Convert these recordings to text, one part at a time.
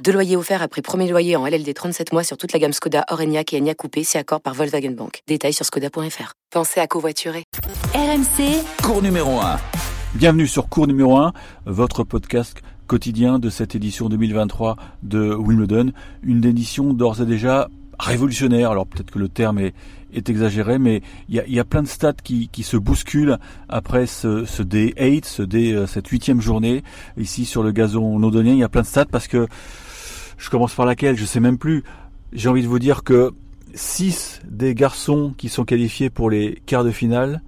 Deux loyers offerts après premier loyer en LLD 37 mois sur toute la gamme Skoda, Orenia et Enya Coupé, c'est accord par Volkswagen Bank. Détails sur skoda.fr. Pensez à covoiturer. RMC, Cours numéro 1. Bienvenue sur Cours numéro 1, votre podcast quotidien de cette édition 2023 de Wimbledon. Une édition d'ores et déjà révolutionnaire. Alors peut-être que le terme est, exagéré, mais il y a, plein de stats qui, qui se bousculent après ce, ce day 8, ce day, euh, cette huitième journée ici sur le gazon londonien. Il y a plein de stats parce que je commence par laquelle, je sais même plus. J'ai envie de vous dire que 6 des garçons qui sont qualifiés pour les quarts de finale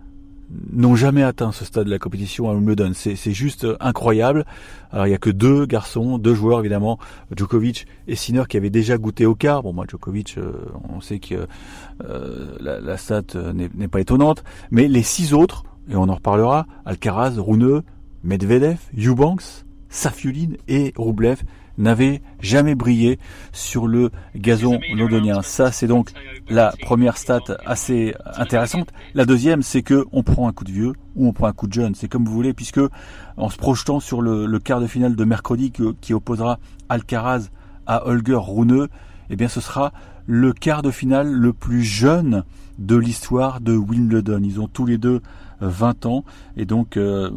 n'ont jamais atteint ce stade de la compétition à Wimbledon. C'est juste incroyable. Alors il n'y a que deux garçons, deux joueurs évidemment, Djokovic et Sinner qui avaient déjà goûté au quart. Bon moi Djokovic, euh, on sait que euh, la, la, stat n'est pas étonnante, mais les six autres, et on en reparlera, Alcaraz, Rune, Medvedev, Eubanks, Safiulin et Rublev n'avait jamais brillé sur le gazon londonien. Ça, c'est donc la première stat assez intéressante. La deuxième, c'est que on prend un coup de vieux ou on prend un coup de jeune. C'est comme vous voulez, puisque en se projetant sur le, quart de finale de mercredi qui opposera Alcaraz à Holger Rune, eh bien, ce sera le quart de finale le plus jeune de l'histoire de Wimbledon. Ils ont tous les deux 20 ans et donc euh,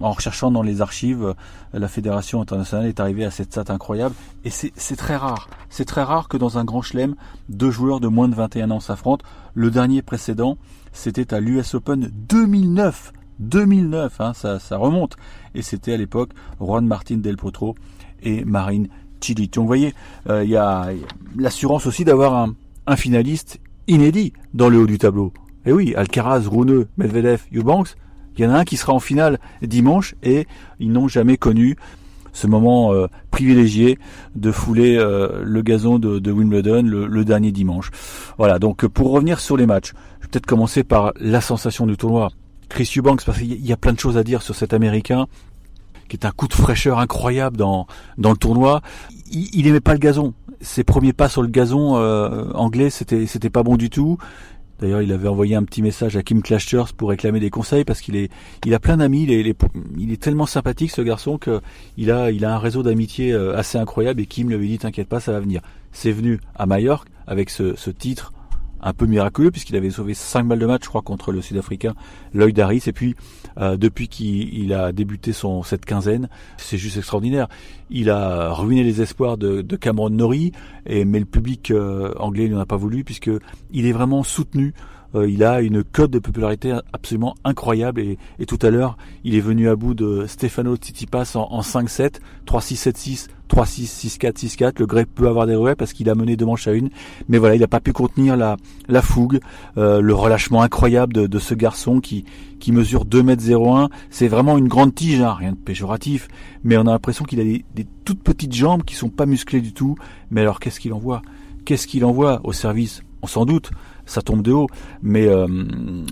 en recherchant dans les archives, la fédération internationale est arrivée à cette stat incroyable et c'est très rare. C'est très rare que dans un grand chelem, deux joueurs de moins de 21 ans s'affrontent. Le dernier précédent, c'était à l'US Open 2009. 2009, hein, ça, ça remonte. Et c'était à l'époque Juan Martin Del Potro et Marine Donc vous voyez, il euh, y a l'assurance aussi d'avoir un, finaliste inédit dans le haut du tableau. Et oui, Alcaraz, Rune, Medvedev, Eubanks, il y en a un qui sera en finale dimanche et ils n'ont jamais connu ce moment euh, privilégié de fouler euh, le gazon de, de Wimbledon le, le, dernier dimanche. Voilà, donc pour revenir sur les matchs, je vais peut-être commencer par la sensation du tournoi. Chris Eubanks, parce qu'il y a plein de choses à dire sur cet Américain, qui est un coup de fraîcheur incroyable dans, dans le tournoi. Il, il aimait pas le gazon. Ses premiers pas sur le gazon euh, anglais, c'était c'était pas bon du tout. D'ailleurs, il avait envoyé un petit message à Kim Clijsters pour réclamer des conseils parce qu'il est, il a plein d'amis. Il est, il est, tellement sympathique ce garçon que il a, il a un réseau d'amitié assez incroyable. Et Kim lui avait dit "T'inquiète pas, ça va venir." C'est venu à Majorque avec ce titre un peu miraculeux puisqu'il avait sauvé 5 balles de match, je crois, contre le Sud-Africain Lloyd Harris. Et puis, euh, depuis qu'il a débuté son cette quinzaine, c'est juste extraordinaire. Il a ruiné les espoirs de, de Cameron Norrie, et, mais le public euh, anglais n'en a pas voulu puisque il est vraiment soutenu. Euh, il a une cote de popularité absolument incroyable et, et tout à l'heure, il est venu à bout de Stefano Tsitsipas en, en 5-7, 3-6-7-6. 3-6, 6-4, 6-4. Le grec peut avoir des regrets parce qu'il a mené deux manches à une. Mais voilà, il n'a pas pu contenir la, la fougue, euh, le relâchement incroyable de, de, ce garçon qui, qui mesure 2 m 01. C'est vraiment une grande tige, hein, rien de péjoratif. Mais on a l'impression qu'il a des, des, toutes petites jambes qui sont pas musclées du tout. Mais alors qu'est-ce qu'il envoie? Qu'est-ce qu'il envoie au service? On s'en doute ça tombe de haut. Mais euh,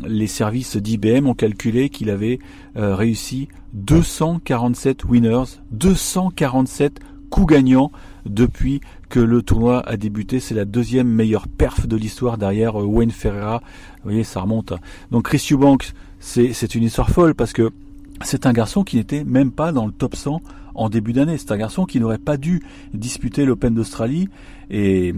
les services d'IBM ont calculé qu'il avait euh, réussi 247 winners, 247 coup gagnant depuis que le tournoi a débuté. C'est la deuxième meilleure perf de l'histoire derrière Wayne Ferreira. Vous voyez, ça remonte. Donc Chris Eubanks, c'est une histoire folle parce que c'est un garçon qui n'était même pas dans le top 100 en début d'année. C'est un garçon qui n'aurait pas dû disputer l'Open d'Australie et,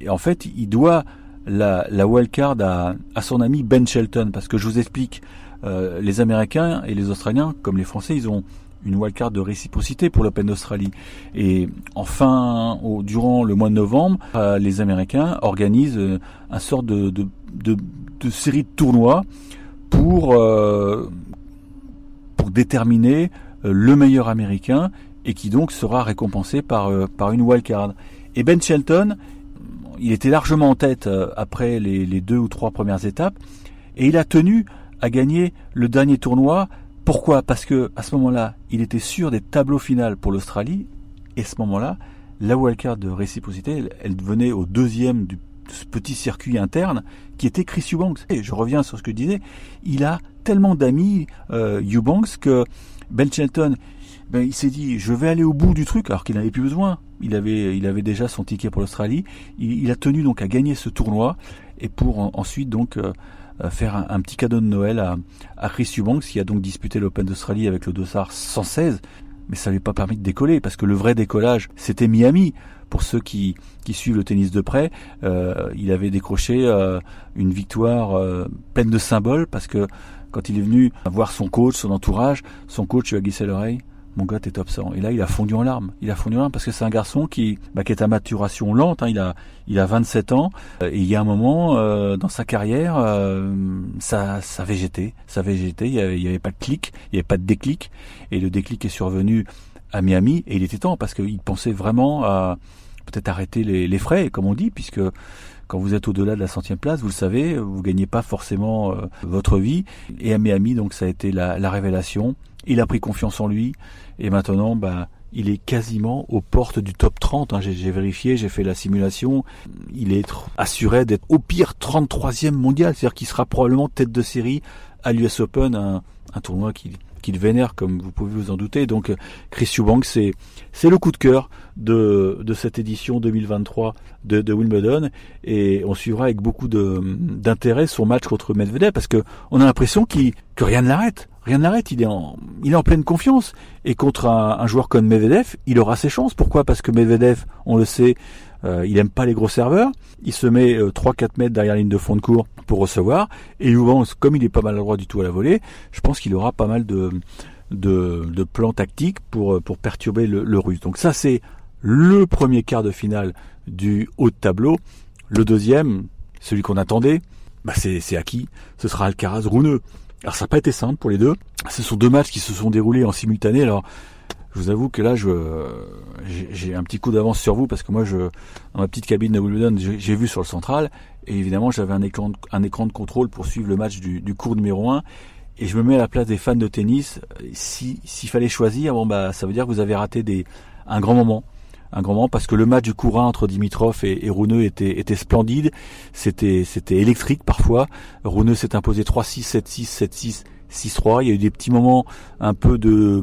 et, en fait, il doit la, wildcard à, son ami Ben Shelton parce que je vous explique, euh, les Américains et les Australiens, comme les Français, ils ont une wildcard de réciprocité pour l'Open d'Australie. Et enfin, durant le mois de novembre, euh, les Américains organisent euh, un de, de, série de tournois pour, euh, pour déterminer le meilleur Américain et qui donc sera récompensé par, par une wildcard. Et Ben Shelton, il était largement en tête après les, deux ou trois premières étapes et il a tenu à gagner le dernier tournoi. Pourquoi? Parce que à ce moment-là, il était sûr des tableaux finaux pour l'Australie, et à ce moment-là, la wildcard de réciprocité, elle, elle venait au deuxième du ce petit circuit interne qui était Chris Eubanks. Et je reviens sur ce que je disais, il a tellement d'amis, euh, Eubanks, que Ben Shelton, ben, il s'est dit, je vais aller au bout du truc, alors qu'il n'avait plus besoin. Il avait, il avait déjà son ticket pour l'Australie. Il, a tenu donc à gagner ce tournoi et pour ensuite donc euh, faire un, petit cadeau de Noël à, à Chris Eubanks, qui a donc disputé l'Open d'Australie avec le dossard 116 mais ça lui a pas permis de décoller parce que le vrai décollage c'était Miami pour ceux qui, suivent le tennis de près, euh, il avait décroché euh, une victoire euh, pleine de symboles parce que quand il est venu voir son coach, son entourage, son coach lui a glissé l'oreille. Mon gars, t'es absent. Et là, il a fondu en larmes. Il a fondu en larmes parce que c'est un garçon qui, bah, qui est à maturation lente. Hein. Il a, il a 27 ans. Et il y a un moment dans sa carrière, ça, ça végétait, ça végétait. Il y, avait, avait pas de clic, il y avait pas de déclic. Et le déclic est survenu à Miami. Et il était temps parce qu'il pensait vraiment à peut-être arrêter les, frais, comme on dit, puisque quand vous êtes au-delà de la centième place, vous le savez, vous gagnez pas forcément euh, votre vie. Et à Miami, donc ça a été la, révélation. Il a pris confiance en lui et maintenant, bah, il est quasiment aux portes du top 30. Hein. J'ai vérifié, j'ai fait la simulation. Il est assuré d'être au pire 33e mondial, c'est-à-dire qu'il sera probablement tête de série à l'US Open, un, un tournoi qui qu'il vénère, comme vous pouvez vous en douter. Donc Chris Eubank, c'est c'est le coup de cœur de, de cette édition 2023 de, de Wimbledon et on suivra avec beaucoup d'intérêt son match contre Medvedev parce que on a l'impression qu'il que rien ne l'arrête. Rien ne l'arrête, il est en il est en pleine confiance et contre un, un joueur comme Medvedev, il aura ses chances. Pourquoi? Parce que Medvedev, on le sait, euh, il aime pas les gros serveurs. Il se met 3-4 euh, mètres derrière la ligne de fond de cours pour recevoir. Et comme il est pas mal droit du tout à la volée, je pense qu'il aura pas mal de, de, de, plans tactiques pour, pour perturber le, le russe. Donc ça, c'est le premier quart de finale du haut de tableau. Le deuxième, celui qu'on attendait, bah c'est acquis. Ce sera Alcaraz Rouneux. Alors ça n'a pas été simple pour les deux. Ce sont deux matchs qui se sont déroulés en simultané. Alors je vous avoue que là, je j'ai un petit coup d'avance sur vous parce que moi, je dans ma petite cabine de Wimbledon, j'ai vu sur le central et évidemment, j'avais un écran, un écran de contrôle pour suivre le match du, du cours numéro 1 et je me mets à la place des fans de tennis. Si s'il fallait choisir, bon bah, ça veut dire que vous avez raté des un grand moment un grand moment parce que le match du courant entre Dimitrov et, et Rouneux était, était splendide. C'était, c'était électrique parfois. Rouneux s'est imposé 3-6, 7-6, 7-6, 6-3. Il y a eu des petits moments un peu de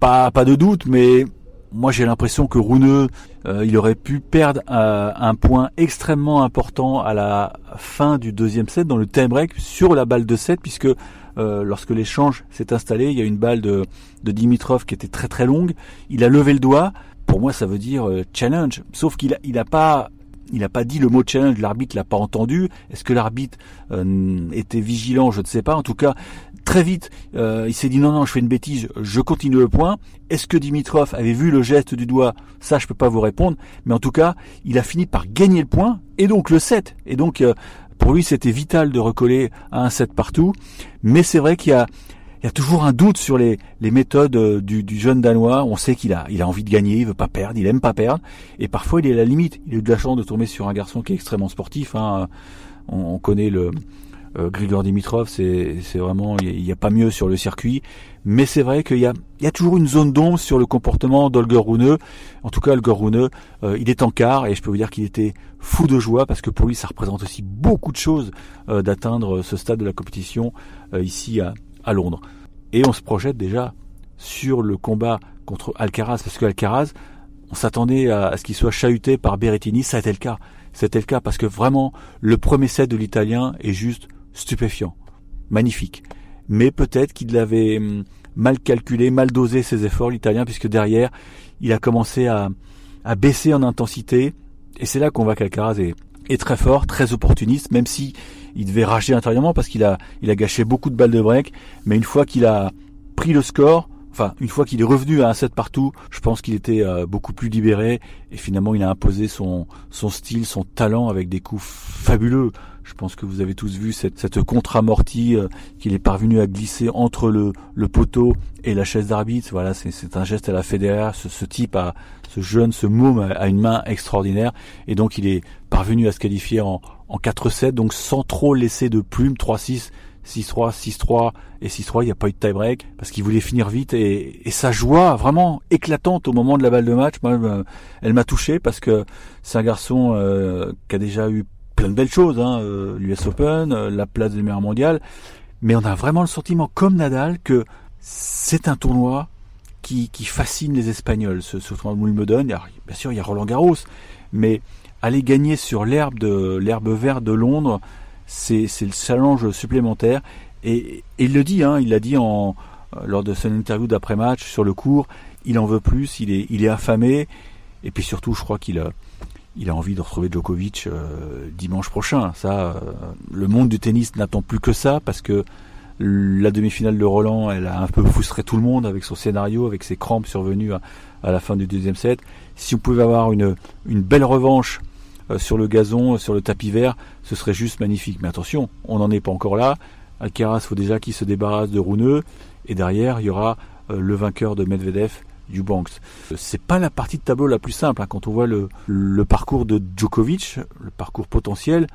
pas pas de doute, mais moi j'ai l'impression que Rouneux euh, il aurait pu perdre euh, un point extrêmement important à la fin du deuxième set dans le time break sur la balle de 7 puisque euh, lorsque l'échange s'est installé, il y a une balle de, Dimitrov qui était très très longue. Il a levé le doigt. Pour moi, ça veut dire challenge. Sauf qu'il a, il pas il n'a pas dit le mot challenge, l'arbitre l'a pas entendu. Est-ce que l'arbitre était vigilant? Je ne sais pas. En tout cas, Très vite, euh, il s'est dit non, non, je fais une bêtise, je continue le point. Est-ce que Dimitrov avait vu le geste du doigt? Ça, je peux pas vous répondre. Mais en tout cas, il a fini par gagner le point et donc le 7. Et donc, euh, pour lui, c'était vital de recoller un 7 partout. Mais c'est vrai qu'il y a, il y a toujours un doute sur les, méthodes euh, du, jeune Danois. On sait qu'il a, il a envie de gagner, il veut pas perdre, il aime pas perdre. Et parfois, il est à la limite. Il a eu de la chance de tomber sur un garçon qui est extrêmement sportif. Hein. On connaît le, euh, Grigor Dimitrov, c'est vraiment, il n'y a, pas mieux sur le circuit. Mais c'est vrai qu'il y a, toujours une zone d'ombre sur le comportement d'Olger Rune. En tout cas, Olger Rune, euh, il est en quart et je peux vous dire qu'il était fou de joie parce que pour lui, ça représente aussi beaucoup de choses euh, d'atteindre ce stade de la compétition ici à, Londres. Et on se projette déjà sur le combat contre Alcaraz parce que Alcaraz, on s'attendait à, à, ce qu'il soit chahuté par Berrettini, ça a été le cas. C'était le cas parce que vraiment le premier set de l'Italien est juste stupéfiant, magnifique. Mais peut-être qu'il avait hum, mal calculé, mal dosé ses efforts, l'Italien, puisque derrière, il a commencé à, à baisser en intensité. Et c'est là qu'on voit qu'Alcaraz est, est, très fort, très opportuniste, même si il devait rager intérieurement parce qu'il a, il a gâché beaucoup de balles de break. Mais une fois qu'il a pris le score, enfin une fois qu'il est revenu à un set partout, je pense qu'il était euh, beaucoup plus libéré et finalement il a imposé son, son style, son talent avec des coups fabuleux. Je pense que vous avez tous vu cette, cette contre-amortie euh, qu'il est parvenu à glisser entre le, le poteau et la chaise d'arbitre. Voilà, c'est un geste à la fédéraire. Ce, ce, type a, ce jeune, ce môme a, une main extraordinaire. Et donc il est parvenu à se qualifier en, en 4-7, donc sans trop laisser de plumes, 3-6. 6-3, 6-3 et 6-3, il n'y a pas eu de tie-break parce qu'il voulait finir vite et, et, sa joie vraiment éclatante au moment de la balle de match, elle m'a touché parce que c'est un garçon euh, qui a déjà eu plein de belles choses, hein, l'US Open, la place des meilleurs mondial, mais on a vraiment le sentiment, comme Nadal, que c'est un tournoi qui, fascine les Espagnols, ce, ce tournoi de Wimbledon. Bien sûr, il y a Roland Garros, mais aller gagner sur l'herbe de l'herbe verte de Londres, c'est le challenge supplémentaire. Et, il le dit, hein, il l'a dit en, lors de son interview d'après-match sur le cours, il en veut plus, il est, il est affamé, et puis surtout, je crois qu'il a, il a envie de retrouver Djokovic euh, dimanche prochain. Ça, euh, le monde du tennis n'attend plus que ça parce que la demi-finale de Roland, elle a un peu frustré tout le monde avec son scénario, avec ses crampes survenues à, la fin du deuxième set. Si on pouvait avoir une, belle revanche euh, sur le gazon, sur le tapis vert, ce serait juste magnifique. Mais attention, on n'en est pas encore là. Alcaraz, faut déjà qu'il se débarrasse de Rouneux. Et derrière, il y aura le vainqueur de Medvedev, du Banks. C'est pas la partie de tableau la plus simple. Hein. Quand on voit le, le, parcours de Djokovic, le parcours potentiel,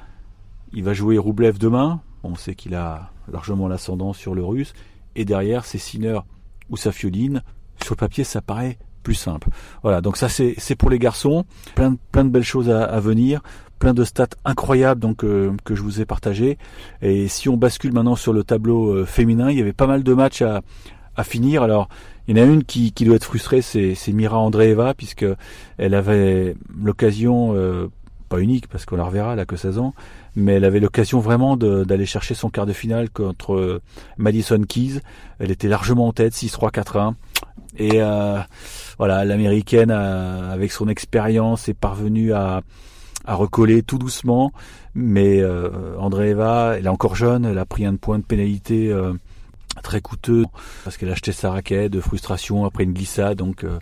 il va jouer Roublev demain. On sait qu'il a largement l'ascendant sur le russe. Et derrière, c'est Sinner ou Safioline. Sur le papier, ça paraît plus simple. Voilà, donc ça c'est pour les garçons. Plein, plein de belles choses à, venir, plein de stats incroyables donc euh, que je vous ai partagé. Et si on bascule maintenant sur le tableau euh, féminin, il y avait pas mal de matchs à, à finir. Alors il y en a une qui, qui doit être frustrée, c'est Mira Andreeva puisque elle avait l'occasion euh, pas unique parce qu'on la reverra, elle a que 16 ans, mais elle avait l'occasion vraiment d'aller chercher son quart de finale contre Madison Keys. Elle était largement en tête, 6-3, 4-1. Et euh, voilà, l'américaine, avec son expérience, est parvenue à, à recoller tout doucement. Mais euh, Andreeva, elle est encore jeune, elle a pris un point de pénalité euh, très coûteux parce qu'elle a acheté sa raquette de frustration après une glissade. Donc euh,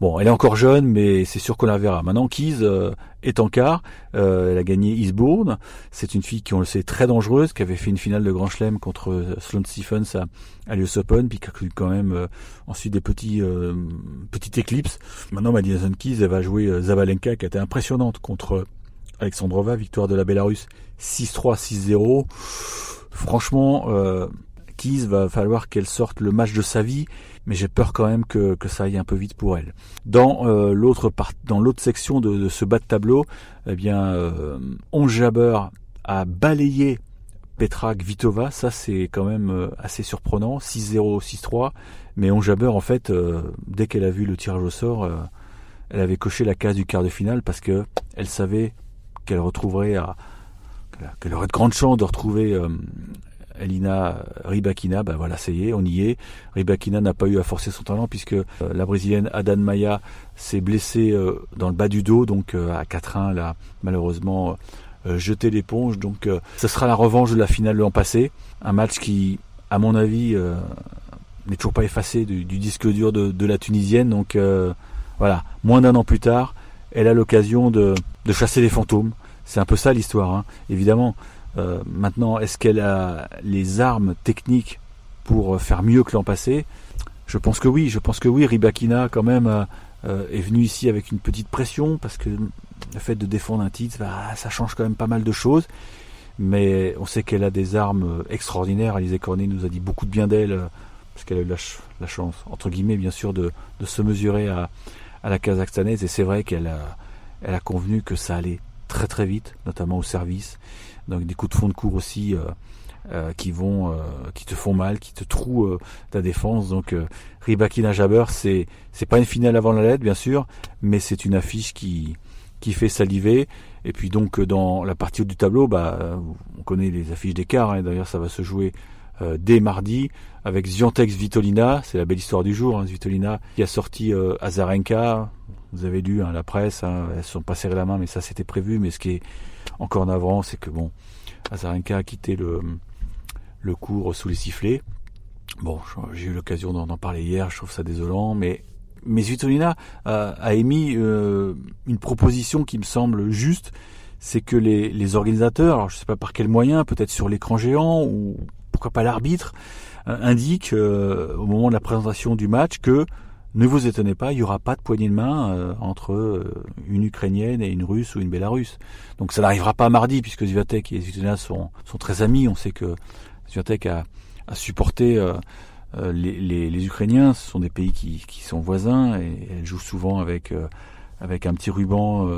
Bon, elle est encore jeune, mais c'est sûr qu'on la verra. Maintenant, Keys euh, est en quart. Euh, elle a gagné Eastbourne. C'est une fille qui, on le sait, très dangereuse, qui avait fait une finale de Grand Chelem contre euh, Sloane Stephens à, à l'US Open, puis qui a eu quand même ensuite des petits petites éclipses. Maintenant, Madison Keys, elle va jouer Zabalenka, qui a été impressionnante contre Alexandrova, victoire de la Bélarus 6-3, 6-0. Franchement, Va falloir qu'elle sorte le match de sa vie mais j'ai peur quand même que, que, ça aille un peu vite pour elle. Dans euh, l'autre dans l'autre section de, ce bas de tableau, eh bien, euh, a balayé Petra Kvitova, ça c'est quand même euh, assez surprenant, 6-0, 6-3, mais On Jabber en fait, euh, dès qu'elle a vu le tirage au sort, elle avait coché la case du quart de finale parce que elle savait qu'elle retrouverait qu'elle aurait de grandes chances de retrouver Elina Ribakina, ben voilà, ça y est, on y est. Ribakina n'a pas eu à forcer son talent puisque euh, la brésilienne Adan Maya s'est blessée euh, dans le bas du dos, donc euh, à 4-1, elle a malheureusement jeté l'éponge. Donc ce sera la revanche de la finale l'an passé. Un match qui, à mon avis, n'est toujours pas effacé du, disque dur de, la Tunisienne. Donc voilà, moins d'un an plus tard, elle a l'occasion de, chasser les fantômes. C'est un peu ça l'histoire, hein. évidemment. Euh, maintenant, est-ce qu'elle a les armes techniques pour faire mieux que l'an passé? Je pense que oui. Je pense que oui. Ribakina, quand même, euh, est venu ici avec une petite pression parce que le fait de défendre un titre, bah, ça change quand même pas mal de choses. Mais on sait qu'elle a des armes extraordinaires. Alizé Cornet nous a dit beaucoup de bien d'elle parce qu'elle a eu la, chance, entre guillemets, bien sûr, de, se mesurer à, la kazakhstanaise. Et c'est vrai qu'elle a, elle a convenu que ça allait très très vite, notamment au service donc des coups de fond de cours aussi euh, euh, qui vont, euh, qui te font mal, qui te trouent ta défense. Donc Ribakina Jabber, c'est c'est pas une finale avant la lettre bien sûr, mais c'est une affiche qui qui fait saliver. Et puis donc dans la partie haute du tableau, bah on connaît les affiches d'écart. Hein, D'ailleurs, ça va se jouer dès mardi avec Ziontex Vitolina. C'est la belle histoire du jour. Hein, Vitolina qui a sorti Azarenka. Vous avez lu hein, la presse. Hein, elles se sont pas serrées la main, mais ça c'était prévu. Mais ce qui est encore en avant, c'est que bon, Azarenka a quitté le, le cours sous les sifflets. Bon, j'ai eu l'occasion d'en parler hier, je trouve ça désolant, mais mais Svitolina a, émis euh, une proposition qui me semble juste, c'est que les, les, organisateurs, alors je sais pas par quel moyen, peut-être sur l'écran géant ou pourquoi pas l'arbitre, euh, indiquent euh, au moment de la présentation du match que ne vous étonnez pas, il n'y aura pas de poignée de main euh, entre une Ukrainienne et une Russe ou une Bélarusse. Donc ça n'arrivera pas mardi, puisque Zviatek et Zvitlana sont, sont très amis. On sait que Zviatek a, supporté les, Ukrainiens. Ce sont des pays qui, sont voisins et elle joue souvent avec avec un petit ruban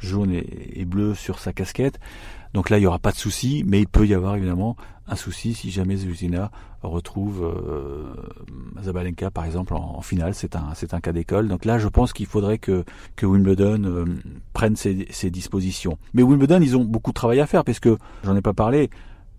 jaune et, bleu sur sa casquette. Donc là, il n'y aura pas de souci, mais il peut y avoir évidemment un souci si jamais Zeluzina retrouve euh, Zabalenka, par exemple, en, finale. C'est un, c'est un cas d'école. Donc là, je pense qu'il faudrait que, que Wimbledon euh, prenne ses, ses, dispositions. Mais Wimbledon, ils ont beaucoup de travail à faire, parce que, j'en ai pas parlé,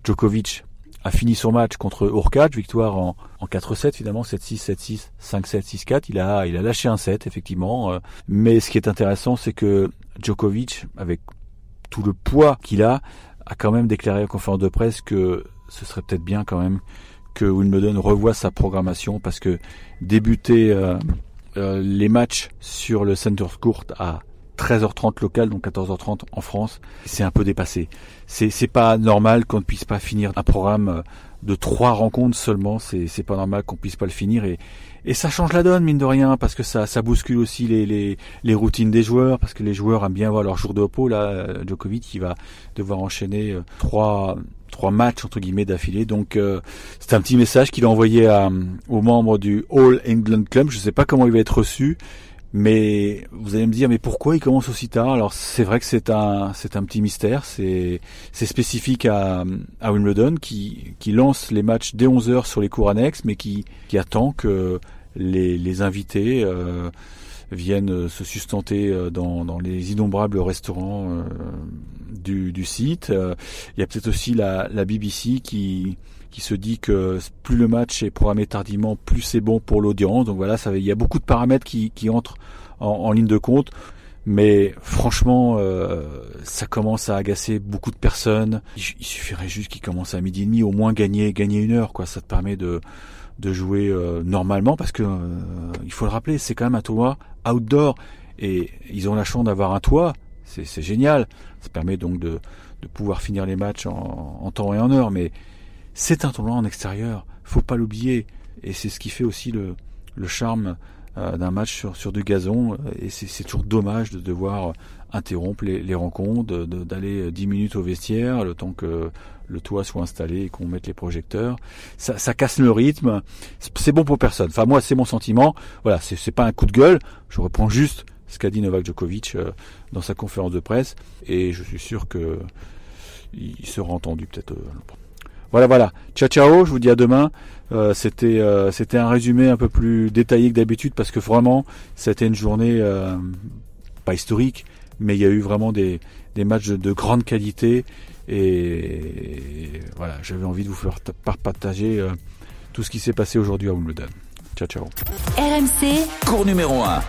Djokovic a fini son match contre Urkac, victoire en, en 4-7 finalement, 7-6, 7-6, 5-7, 6-4. Il a, il a lâché un 7 effectivement. Euh. Mais ce qui est intéressant, c'est que Djokovic, avec tout le poids qu'il a, a quand même déclaré en conférence de presse que ce serait peut-être bien quand même que Wimbledon revoie sa programmation parce que débuter euh, euh, les matchs sur le Center Court à 13h30 local, donc 14h30 en France, c'est un peu dépassé. C'est pas normal qu'on ne puisse pas finir un programme euh, de trois rencontres seulement. C'est pas normal qu'on puisse pas le finir et et ça change la donne mine de rien parce que ça ça bouscule aussi les les, les routines des joueurs parce que les joueurs aiment bien avoir leur jour de repos. Là, euh, Djokovic il va devoir enchaîner euh, trois trois matchs entre guillemets d'affilée. Donc c'est un petit message qu'il a envoyé à, aux membres du All England Club. Je sais pas comment il va être reçu. Mais vous allez me dire, mais pourquoi il commence aussi tard? Alors c'est vrai que c'est un c'est un petit mystère. C'est c'est spécifique à, à Wimbledon qui qui lance les matchs dès 11 heures sur les cours annexes, mais qui qui attend que les les invités euh, viennent se sustenter euh, dans, les innombrables restaurants euh, du, site. Il y a peut-être aussi la, BBC qui qui se dit que plus le match est programmé tardivement, plus c'est bon pour l'audience. Donc voilà, ça, il y a beaucoup de paramètres qui, entrent en, en, ligne de compte. Mais franchement, euh, ça commence à agacer beaucoup de personnes. Il, suffirait juste qu'ils commencent à midi et demi, au moins gagner gagner une heure, quoi. Ça te permet de de jouer euh, normalement parce que euh, il faut le rappeler, c'est quand même un tournoi outdoor et ils ont la chance d'avoir un toit. C'est génial. Ça permet donc de de pouvoir finir les matchs en, temps et en heure, mais c'est un tournoi en extérieur, faut pas l'oublier. Et c'est ce qui fait aussi le, le charme d'un match sur, sur du gazon. Et c'est toujours dommage de devoir interrompre les, les rencontres, d'aller 10 minutes au vestiaire, le temps que le toit soit installé et qu'on mette les projecteurs. Ça, ça casse le rythme. C'est bon pour personne. Enfin, moi, c'est mon sentiment. Voilà, c'est pas un coup de gueule. Je reprends juste ce qu'a dit Novak Djokovic euh, dans sa conférence de presse. Et je suis sûr que il sera entendu peut-être euh, voilà, voilà. Ciao, ciao. Je vous dis à demain. Euh, c'était euh, c'était un résumé un peu plus détaillé que d'habitude parce que vraiment c'était une journée euh, pas historique, mais il y a eu vraiment des, des matchs de, grande qualité et, voilà, j'avais envie de vous faire partager tout ce qui s'est passé aujourd'hui à Wimbledon. Ciao ciao. RMC, cours numéro 1.